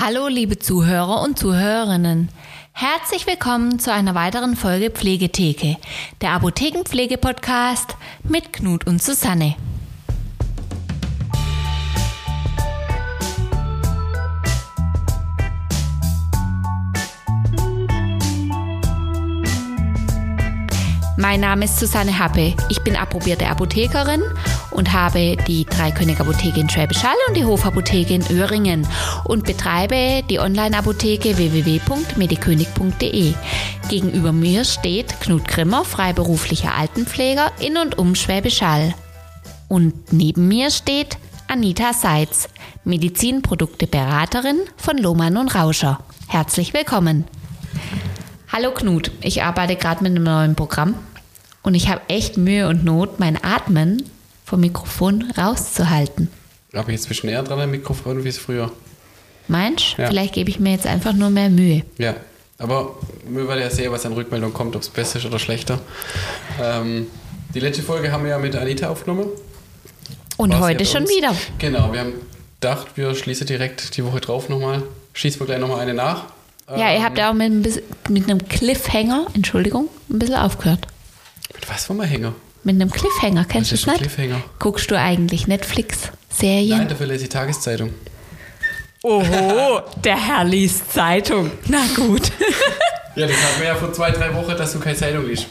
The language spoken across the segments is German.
Hallo liebe Zuhörer und Zuhörerinnen. Herzlich willkommen zu einer weiteren Folge Pflegetheke, der Apothekenpflege-Podcast mit Knut und Susanne. Mein Name ist Susanne Happe. Ich bin approbierte Apothekerin und habe die Dreikönig Apotheke in Schwäbisch Hall und die Hofapotheke in Öhringen und betreibe die Online-Apotheke www.medikönig.de. Gegenüber mir steht Knut Grimmer, freiberuflicher Altenpfleger in und um Schwäbisch Hall. Und neben mir steht Anita Seitz, Medizinprodukte-Beraterin von Lohmann und Rauscher. Herzlich willkommen. Hallo Knut, ich arbeite gerade mit einem neuen Programm und ich habe echt Mühe und Not, mein Atmen vom Mikrofon rauszuhalten. Aber jetzt bist du näher dran am Mikrofon wie es früher. Meinst Ja. Vielleicht gebe ich mir jetzt einfach nur mehr Mühe. Ja, aber wir werden ja sehen, was an Rückmeldung kommt, ob es besser ist oder schlechter. Ähm, die letzte Folge haben wir ja mit Anita aufgenommen. Und War's heute schon wieder. Genau, wir haben gedacht, wir schließen direkt die Woche drauf nochmal. Schießen wir gleich nochmal eine nach. Ja, ihr habt ja auch mit, mit einem Cliffhanger, Entschuldigung, ein bisschen aufgehört. Mit was wir hängen? Mit einem Cliffhanger, kennst du ein nicht? Cliffhanger? Guckst du eigentlich Netflix-Serien? Nein, dafür lese ich Tageszeitung. Oho, der Herr liest Zeitung. Na gut. Ja, das hatten wir ja vor zwei, drei Wochen, dass du keine Zeitung liest.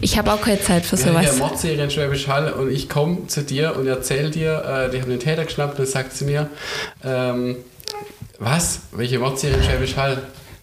Ich habe auch keine Zeit für Wir haben ja sowas. Mordserie in Schwäbisch Hall und ich komme zu dir und erzähle dir, äh, die haben den Täter geschnappt und dann sagt sie mir, ähm, was? Welche Mordserie in Schwäbisch Hall?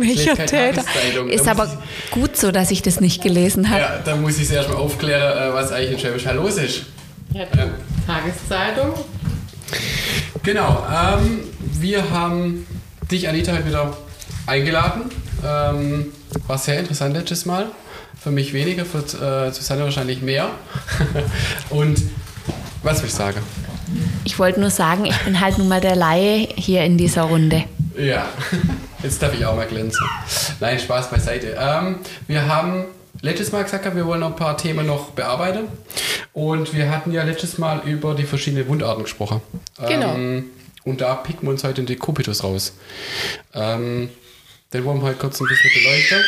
Ich Welcher Täter? Ist aber gut so, dass ich das nicht gelesen ich, habe. ja, da muss ich es erstmal aufklären, äh, was eigentlich in Schwäbisch Hall los ist. Ja, die Tageszeitung. Genau, ähm, wir haben dich, Anita, heute wieder eingeladen. Ähm, war sehr interessant letztes Mal. Für mich weniger, für äh, Susanne wahrscheinlich mehr. und was will ich sagen? Ich wollte nur sagen, ich bin halt nun mal der Laie hier in dieser Runde. Ja, jetzt darf ich auch mal glänzen. Nein, Spaß beiseite. Ähm, wir haben letztes Mal gesagt, wir wollen noch ein paar Themen noch bearbeiten. Und wir hatten ja letztes Mal über die verschiedenen Wundarten gesprochen. Genau. Ähm, und da picken wir uns heute den Dekubitus raus. Ähm, den wollen wir heute kurz ein bisschen beleuchten.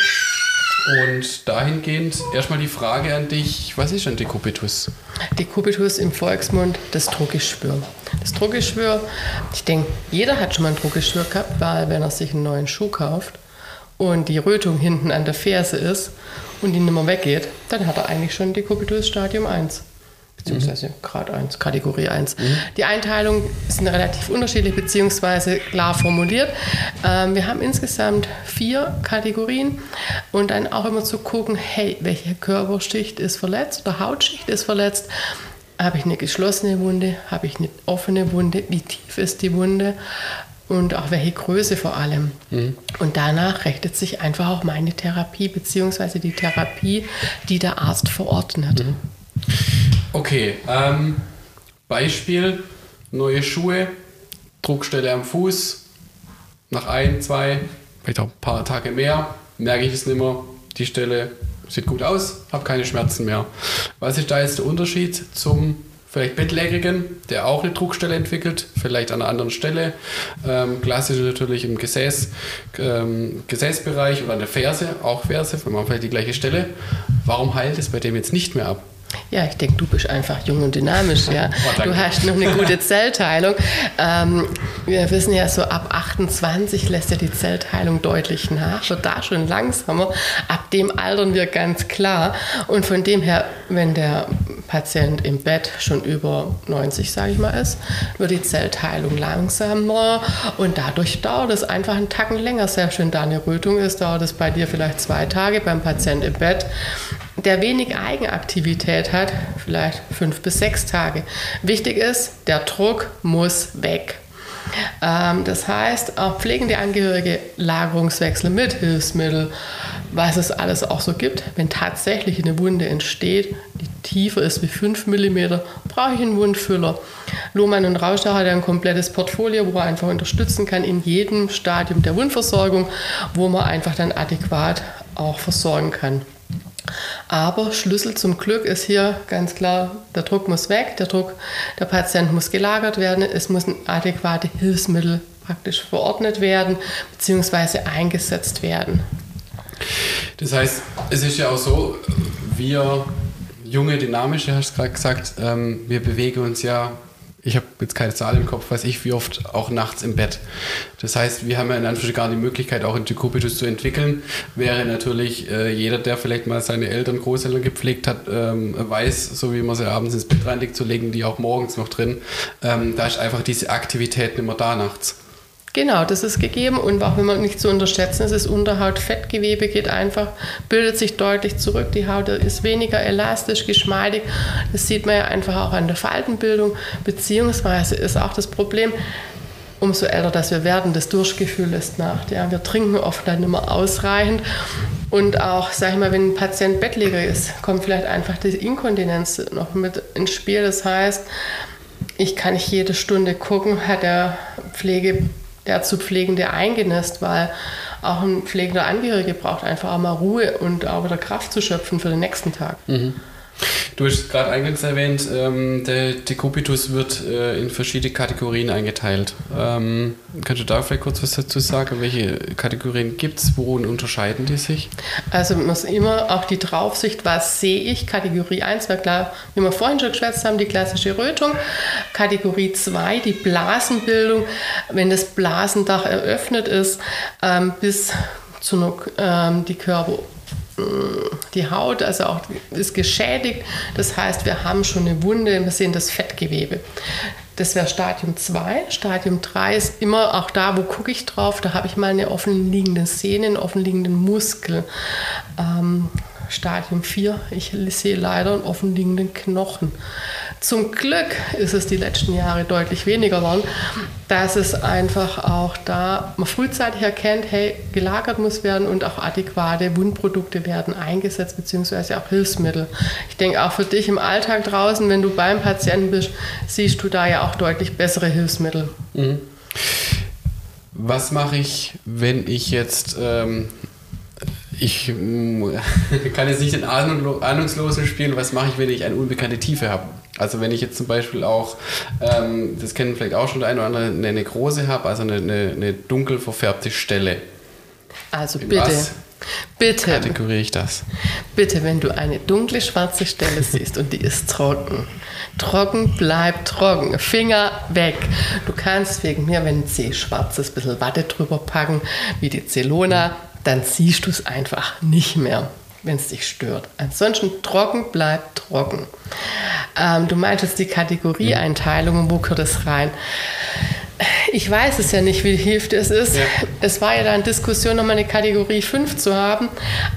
Und dahingehend erstmal die Frage an dich, was ist ein Dekubitus? Dekubitus im Volksmund das Druckgeschwür. Das Druckgeschwür, ich denke, jeder hat schon mal ein Druckgeschwür gehabt, weil wenn er sich einen neuen Schuh kauft und die Rötung hinten an der Ferse ist und die nicht mehr weggeht, dann hat er eigentlich schon Dekubitus Stadium 1. Beziehungsweise Grad 1, Kategorie 1. Die Einteilung sind relativ unterschiedlich beziehungsweise klar formuliert. Ähm, wir haben insgesamt vier Kategorien und dann auch immer zu gucken, hey, welche Körperschicht ist verletzt oder Hautschicht ist verletzt. Habe ich eine geschlossene Wunde? Habe ich eine offene Wunde? Wie tief ist die Wunde? Und auch welche Größe vor allem. Und danach richtet sich einfach auch meine Therapie, beziehungsweise die Therapie, die der Arzt verordnet. Okay, ähm, Beispiel, neue Schuhe, Druckstelle am Fuß, nach ein, zwei, vielleicht auch ein paar Tage mehr, merke ich es nicht mehr, die Stelle sieht gut aus, habe keine Schmerzen mehr. Was ist da jetzt der Unterschied zum vielleicht Bettlägerigen, der auch eine Druckstelle entwickelt, vielleicht an einer anderen Stelle, ähm, klassisch natürlich im Gesäß, ähm, Gesäßbereich oder an der Ferse, auch Ferse, wenn man vielleicht die gleiche Stelle. Warum heilt es bei dem jetzt nicht mehr ab? Ja, ich denke, du bist einfach jung und dynamisch, ja. Oh, du hast noch eine gute Zellteilung. Ähm, wir wissen ja, so ab 28 lässt ja die Zellteilung deutlich nach, wird da schon langsamer. Ab dem altern wir ganz klar. Und von dem her, wenn der Patient im Bett schon über 90, sage ich mal, ist, wird die Zellteilung langsamer und dadurch dauert es einfach einen Tacken länger. Selbst wenn da eine Rötung ist, dauert es bei dir vielleicht zwei Tage, beim Patient im Bett der wenig Eigenaktivität hat, vielleicht fünf bis sechs Tage. Wichtig ist, der Druck muss weg. Ähm, das heißt, auch pflegende Angehörige Lagerungswechsel mit Hilfsmittel, was es alles auch so gibt. Wenn tatsächlich eine Wunde entsteht, die tiefer ist wie 5 mm, brauche ich einen Wundfüller. Lohmann und Rauscher hat ein komplettes Portfolio, wo er einfach unterstützen kann in jedem Stadium der Wundversorgung, wo man einfach dann adäquat auch versorgen kann. Aber Schlüssel zum Glück ist hier ganz klar, der Druck muss weg, der Druck, der Patient muss gelagert werden, es müssen adäquate Hilfsmittel praktisch verordnet werden bzw. eingesetzt werden. Das heißt, es ist ja auch so, wir junge, dynamische, hast du gerade gesagt, ähm, wir bewegen uns ja ich habe jetzt keine Zahl im Kopf, weiß ich, wie oft auch nachts im Bett. Das heißt, wir haben ja in Anführungsstrichen gar die Möglichkeit, auch in Decubitus zu entwickeln. Wäre natürlich äh, jeder, der vielleicht mal seine Eltern, Großeltern gepflegt hat, ähm, weiß, so wie man sie abends ins Bett reinlegt, zu legen die auch morgens noch drin. Ähm, da ist einfach diese Aktivität immer da nachts. Genau, das ist gegeben und auch wenn man nicht zu unterschätzen ist, das Unterhautfettgewebe geht einfach, bildet sich deutlich zurück. Die Haut ist weniger elastisch, geschmeidig. Das sieht man ja einfach auch an der Faltenbildung, beziehungsweise ist auch das Problem, umso älter dass wir werden, das Durchgefühl lässt nach. Ja, wir trinken oft dann immer ausreichend. Und auch, sag ich mal, wenn ein Patient Bettläger ist, kommt vielleicht einfach die Inkontinenz noch mit ins Spiel. Das heißt, ich kann nicht jede Stunde gucken, hat der Pflege der zu Pflegende eingenässt, weil auch ein pflegender Angehörige braucht einfach auch mal Ruhe und auch wieder Kraft zu schöpfen für den nächsten Tag. Mhm. Du hast gerade eingangs erwähnt, ähm, der Decubitus wird äh, in verschiedene Kategorien eingeteilt. Ähm, kannst du da vielleicht kurz was dazu sagen? Welche Kategorien gibt es? Worin unterscheiden die sich? Also man muss immer auch die Draufsicht, was sehe ich? Kategorie 1 war klar, wie wir vorhin schon geschwätzt haben, die klassische Rötung. Kategorie 2, die Blasenbildung, wenn das Blasendach eröffnet ist, ähm, bis zu ähm, die Körper die Haut, also auch ist geschädigt. Das heißt, wir haben schon eine Wunde, wir sehen das Fettgewebe. Das wäre Stadium 2. Stadium 3 ist immer auch da, wo gucke ich drauf, da habe ich mal eine offenliegende Sehne, einen offenliegenden Muskel. Ähm, Stadium 4, ich sehe leider einen offenliegenden Knochen. Zum Glück ist es die letzten Jahre deutlich weniger geworden, dass es einfach auch da man frühzeitig erkennt, hey, gelagert muss werden und auch adäquate Wundprodukte werden eingesetzt, beziehungsweise auch Hilfsmittel. Ich denke auch für dich im Alltag draußen, wenn du beim Patienten bist, siehst du da ja auch deutlich bessere Hilfsmittel. Mhm. Was mache ich, wenn ich jetzt ähm, ich kann jetzt nicht den Ahnungslosen spielen, was mache ich, wenn ich eine unbekannte Tiefe habe? Also wenn ich jetzt zum Beispiel auch, ähm, das kennen vielleicht auch schon der eine oder andere, eine Nekrose habe, also eine, eine, eine, dunkel verfärbte Stelle. Also In bitte, was bitte. Kategoriere ich das? Bitte, wenn du eine dunkle schwarze Stelle siehst und die ist trocken, trocken bleibt trocken, Finger weg. Du kannst wegen mir, wenn C schwarz ist, ein bisschen Watte drüber packen, wie die Zelona, dann siehst du es einfach nicht mehr wenn es dich stört. Ansonsten trocken bleibt trocken. Ähm, du meintest die Kategorieeinteilung und wo gehört es rein? Ich weiß es ja nicht, wie hilft es ist. Ja. Es war ja dann Diskussion, nochmal eine Kategorie 5 zu haben,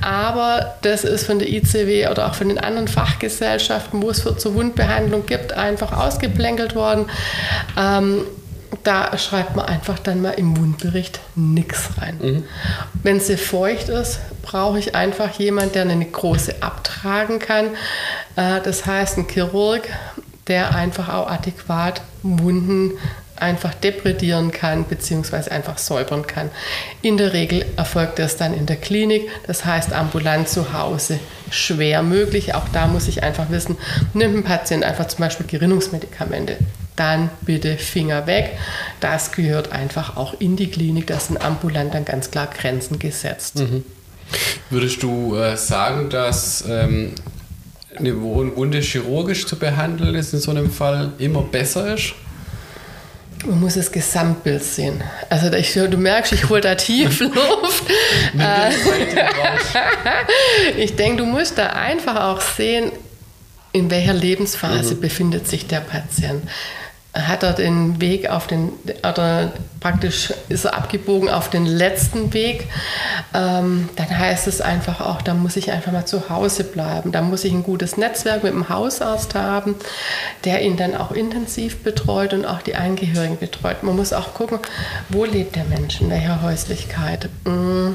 aber das ist von der ICW oder auch von den anderen Fachgesellschaften, wo es für zur Wundbehandlung gibt, einfach ausgeplänkelt worden. Ähm, da schreibt man einfach dann mal im Wundbericht nichts rein. Mhm. Wenn sie feucht ist, brauche ich einfach jemanden, der eine große abtragen kann. Äh, das heißt, ein Chirurg, der einfach auch adäquat Wunden einfach depredieren kann bzw. einfach säubern kann. In der Regel erfolgt das dann in der Klinik, das heißt ambulant zu Hause. Schwer möglich, auch da muss ich einfach wissen, nimmt ein Patient einfach zum Beispiel Gerinnungsmedikamente dann bitte Finger weg. Das gehört einfach auch in die Klinik. Da sind ambulant dann ganz klar Grenzen gesetzt. Mhm. Würdest du äh, sagen, dass ähm, eine Wunde chirurgisch zu behandeln ist in so einem Fall immer besser ist? Man muss das Gesamtbild sehen. Also ich, du merkst, ich hole da tief Luft. Ich denke, du musst da einfach auch sehen, in welcher Lebensphase mhm. befindet sich der Patient hat er den Weg auf den, oder praktisch ist er abgebogen auf den letzten Weg, ähm, dann heißt es einfach auch, da muss ich einfach mal zu Hause bleiben. Da muss ich ein gutes Netzwerk mit dem Hausarzt haben, der ihn dann auch intensiv betreut und auch die Angehörigen betreut. Man muss auch gucken, wo lebt der Mensch, in welcher Häuslichkeit. Mm.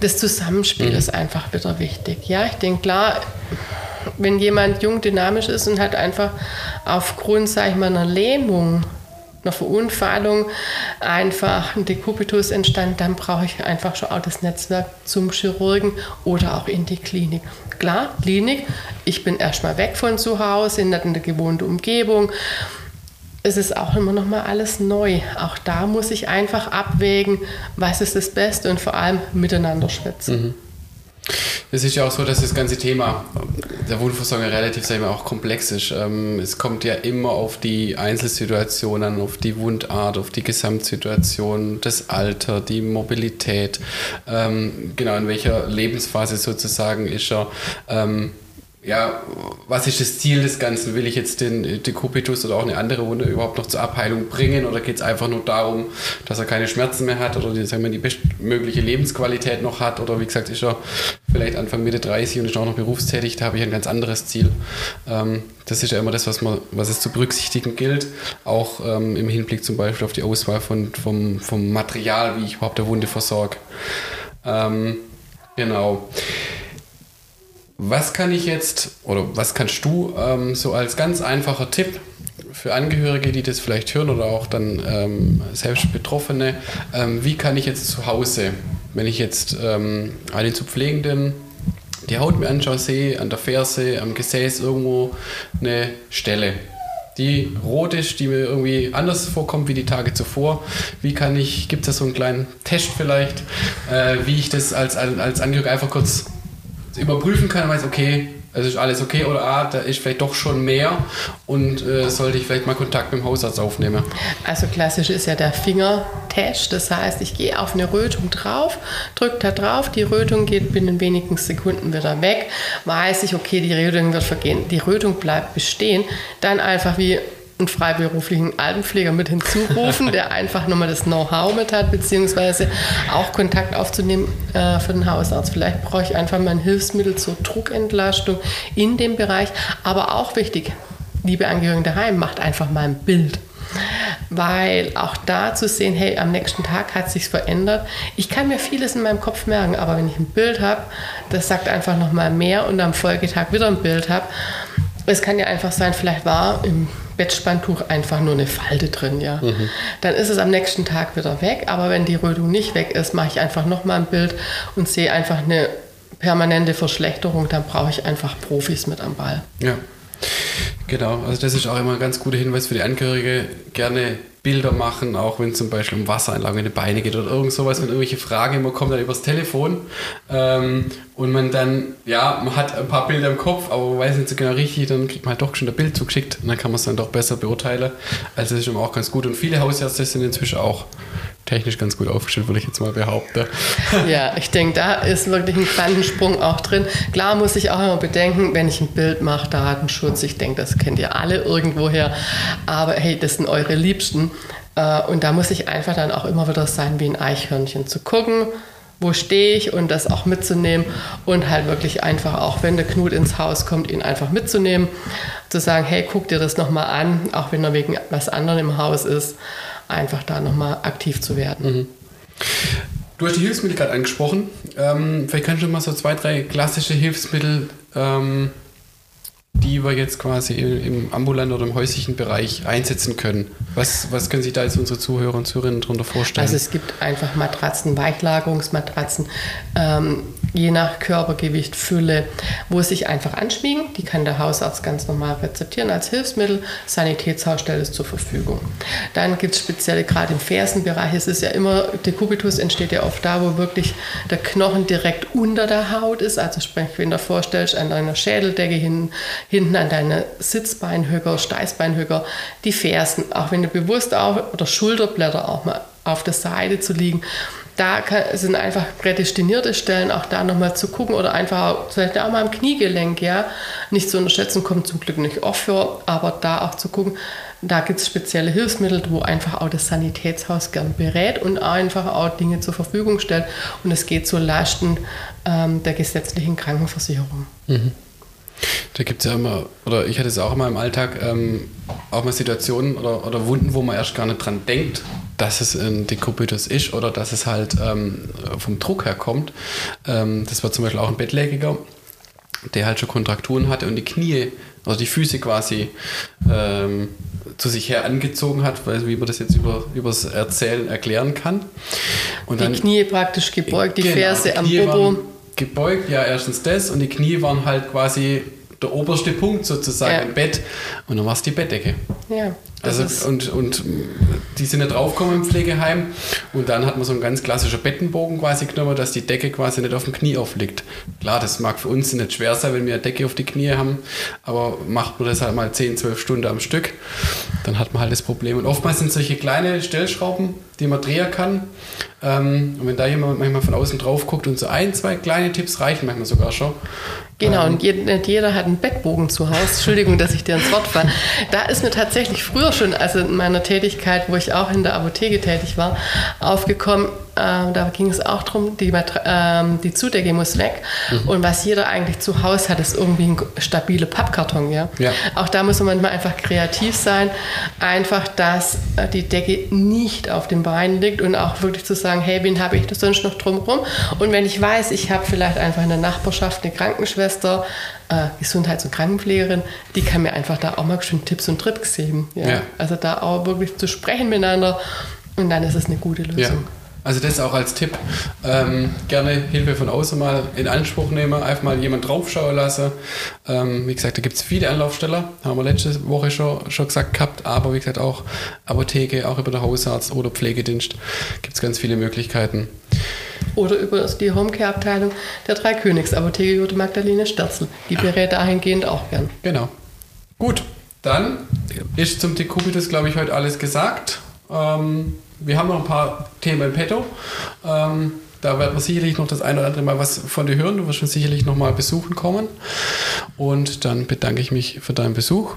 Das Zusammenspiel mhm. ist einfach wieder wichtig. Ja, ich denke, klar, wenn jemand jung, dynamisch ist und hat einfach aufgrund, sage ich mal, einer Lähmung, einer Verunfallung einfach ein Dekubitus entstanden, dann brauche ich einfach schon auch das Netzwerk zum Chirurgen oder auch in die Klinik. Klar, Klinik, ich bin erstmal weg von zu Hause, in der gewohnten Umgebung. es ist auch immer noch mal alles neu. Auch da muss ich einfach abwägen, was ist das Beste und vor allem miteinander schwätzen. Mhm. Es ist ja auch so, dass das ganze Thema der Wundversorgung relativ sagen wir, auch komplex ist. Ähm, es kommt ja immer auf die Einzelsituation an, auf die Wundart, auf die Gesamtsituation, das Alter, die Mobilität, ähm, genau in welcher Lebensphase sozusagen ist er. Ja, was ist das Ziel des Ganzen? Will ich jetzt den Dekubitus oder auch eine andere Wunde überhaupt noch zur Abheilung bringen oder geht es einfach nur darum, dass er keine Schmerzen mehr hat oder die, sagen wir, die bestmögliche Lebensqualität noch hat oder wie gesagt ist er vielleicht Anfang Mitte 30 und ist auch noch berufstätig, da habe ich ein ganz anderes Ziel. Ähm, das ist ja immer das, was, man, was es zu berücksichtigen gilt, auch ähm, im Hinblick zum Beispiel auf die Auswahl von, vom, vom Material, wie ich überhaupt der Wunde versorge. Ähm, genau. Was kann ich jetzt oder was kannst du ähm, so als ganz einfacher Tipp für Angehörige, die das vielleicht hören oder auch dann ähm, selbst Betroffene, ähm, wie kann ich jetzt zu Hause, wenn ich jetzt ähm, einen zu Pflegenden die Haut mir anschaue, sehe an der Ferse, am Gesäß irgendwo eine Stelle, die rot ist, die mir irgendwie anders vorkommt wie die Tage zuvor. Wie kann ich, gibt es da so einen kleinen Test vielleicht, äh, wie ich das als, als Angehöriger einfach kurz überprüfen kann weiß, okay, es ist alles okay oder ah, da ist vielleicht doch schon mehr und äh, sollte ich vielleicht mal Kontakt mit dem Hausarzt aufnehmen. Also klassisch ist ja der Fingertest, das heißt, ich gehe auf eine Rötung drauf, drücke da drauf, die Rötung geht binnen wenigen Sekunden wieder weg, weiß ich, okay, die Rötung wird vergehen, die Rötung bleibt bestehen, dann einfach wie einen freiberuflichen Altenpfleger mit hinzurufen, der einfach nochmal das Know-how mit hat, beziehungsweise auch Kontakt aufzunehmen äh, für den Hausarzt. Vielleicht brauche ich einfach mal ein Hilfsmittel zur Druckentlastung in dem Bereich. Aber auch wichtig, liebe Angehörigen daheim, macht einfach mal ein Bild. Weil auch da zu sehen, hey, am nächsten Tag hat sich verändert. Ich kann mir vieles in meinem Kopf merken, aber wenn ich ein Bild habe, das sagt einfach nochmal mehr und am Folgetag wieder ein Bild habe. Es kann ja einfach sein, vielleicht war im Bettspanntuch einfach nur eine Falte drin, ja. Mhm. Dann ist es am nächsten Tag wieder weg, aber wenn die Rötung nicht weg ist, mache ich einfach nochmal ein Bild und sehe einfach eine permanente Verschlechterung, dann brauche ich einfach Profis mit am Ball. Ja. Genau, also das ist auch immer ein ganz guter Hinweis für die Angehörige. Gerne Bilder machen, auch wenn zum Beispiel um Wassereinlagen in die Beine geht oder irgend sowas, wenn irgendwelche Fragen immer kommen, dann übers Telefon ähm, und man dann, ja, man hat ein paar Bilder im Kopf, aber man weiß nicht so genau richtig, dann kriegt man halt doch schon ein Bild zugeschickt und dann kann man es dann doch besser beurteilen. Also das ist immer auch ganz gut und viele Hausärzte sind inzwischen auch technisch ganz gut aufgestellt, würde ich jetzt mal behaupten. Ja, ich denke, da ist wirklich ein Quantensprung auch drin. Klar muss ich auch immer bedenken, wenn ich ein Bild mache, Datenschutz, ich denke, das kennt ihr alle irgendwoher, aber hey, das sind eure Liebsten. Äh, und da muss ich einfach dann auch immer wieder sein wie ein Eichhörnchen zu gucken, wo stehe ich und das auch mitzunehmen und halt wirklich einfach auch, wenn der Knut ins Haus kommt, ihn einfach mitzunehmen, zu sagen, hey, guck dir das nochmal an, auch wenn er wegen was anderem im Haus ist einfach da nochmal aktiv zu werden. Mhm. Du hast die Hilfsmittel gerade angesprochen. Ähm, vielleicht kannst du mal so zwei, drei klassische Hilfsmittel ähm, die wir jetzt quasi im ambulanten oder im häuslichen Bereich einsetzen können. Was, was können sich da jetzt unsere Zuhörer und Zuhörerinnen darunter vorstellen? Also es gibt einfach Matratzen, Weichlagerungsmatratzen, ähm, je nach Körpergewicht, Fülle, wo es sich einfach anschmiegen. Die kann der Hausarzt ganz normal rezeptieren als Hilfsmittel. Sanitätshaus stellt es zur Verfügung. Dann gibt es spezielle, gerade im Fersenbereich, es ist ja immer, Dekubitus entsteht ja oft da, wo wirklich der Knochen direkt unter der Haut ist. Also sprich, wenn du vorstellst, an deiner Schädeldecke hin, hinten an deine Sitzbeinhöcker, Steißbeinhöcker, die Fersen, auch wenn du bewusst auch, oder Schulterblätter auch mal auf der Seite zu liegen. Da sind einfach prädestinierte Stellen, auch da nochmal zu gucken oder einfach vielleicht auch mal am Kniegelenk, ja, nicht zu unterschätzen, kommt zum Glück nicht oft vor, aber da auch zu gucken, da gibt es spezielle Hilfsmittel, wo einfach auch das Sanitätshaus gern berät und einfach auch Dinge zur Verfügung stellt und es geht zu Lasten ähm, der gesetzlichen Krankenversicherung. Mhm. Da gibt es ja immer, oder ich hatte es auch immer im Alltag, ähm, auch mal Situationen oder, oder Wunden, wo man erst gar nicht dran denkt, dass es ein Dekubitus ist oder dass es halt ähm, vom Druck her kommt. Ähm, das war zum Beispiel auch ein Bettlägiger, der halt schon Kontrakturen hatte und die Knie, also die Füße quasi ähm, zu sich her angezogen hat, weil wie man das jetzt über übers Erzählen erklären kann. Und die dann, Knie praktisch gebeugt, die genau, Ferse am Bobo gebeugt, ja, erstens das und die Knie waren halt quasi der oberste Punkt sozusagen Ja. im Bett und dann war es die Bettdecke. Ja, Also und, und die sind nicht draufgekommen im Pflegeheim und dann hat man so einen ganz klassischen Bettenbogen quasi genommen, dass die Decke quasi nicht auf dem Knie aufliegt. Klar, das mag für uns nicht schwer sein, wenn wir eine Decke auf die Knie haben, aber macht man das halt mal 10, 12 Stunden am Stück, dann hat man halt das Problem. Und oftmals sind solche kleine Stellschrauben, die man drehen kann. Ähm, und wenn da jemand manchmal von außen drauf guckt und so ein, zwei kleine Tipps reichen manchmal sogar schon. Genau, Ähm, und jeder hat einen Bettbogen zu Hause. Entschuldigung, dass ich dir ins Wort falle. Da ist mir tatsächlich früher schon, also in meiner Tätigkeit, wo ich auch in der Apotheke tätig war, aufgekommen. Äh, da ging es auch darum, die, ähm, die Zudecke muss weg. Mhm. Und was jeder eigentlich zu Hause hat, ist irgendwie ein stabile Pappkarton. Ja? Ja. Auch da muss man manchmal einfach kreativ sein. Einfach, dass äh, die Decke nicht auf dem Bein liegt und auch wirklich zu sagen, hey, wen habe ich das sonst noch drumherum? Und wenn ich weiß, ich habe vielleicht einfach in der Nachbarschaft eine Krankenschwester, äh, Gesundheits- und Krankenpflegerin, die kann mir einfach da auch mal schön Tipps und Tricks geben. Ja? Ja. Also da auch wirklich zu sprechen miteinander und dann ist es eine gute Lösung. Ja. Also das auch als Tipp. Ähm, gerne Hilfe von außen mal in Anspruch nehmen, einfach mal jemand draufschauen lassen. Ähm, wie gesagt, da gibt es viele Anlaufsteller, haben wir letzte Woche schon, schon gesagt gehabt, aber wie gesagt auch Apotheke, auch über den Hausarzt oder Pflegedienst gibt es ganz viele Möglichkeiten. Oder über die Homecare-Abteilung der Dreikönigsapotheke die Magdalene Sterzel. Die berät dahingehend auch gern. Genau. Gut, dann ist zum Dekubitus, glaube ich, heute alles gesagt. Ähm, wir haben noch ein paar Themen im Petto. Ähm, da werden wir sicherlich noch das ein oder andere Mal was von dir hören. Du wirst schon sicherlich noch mal besuchen kommen. Und dann bedanke ich mich für deinen Besuch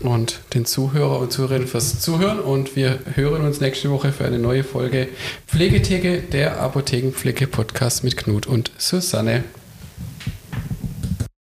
und den Zuhörer und Zuhörerinnen fürs Zuhören. Und wir hören uns nächste Woche für eine neue Folge Pflegetheke, der Apothekenpflege-Podcast mit Knut und Susanne.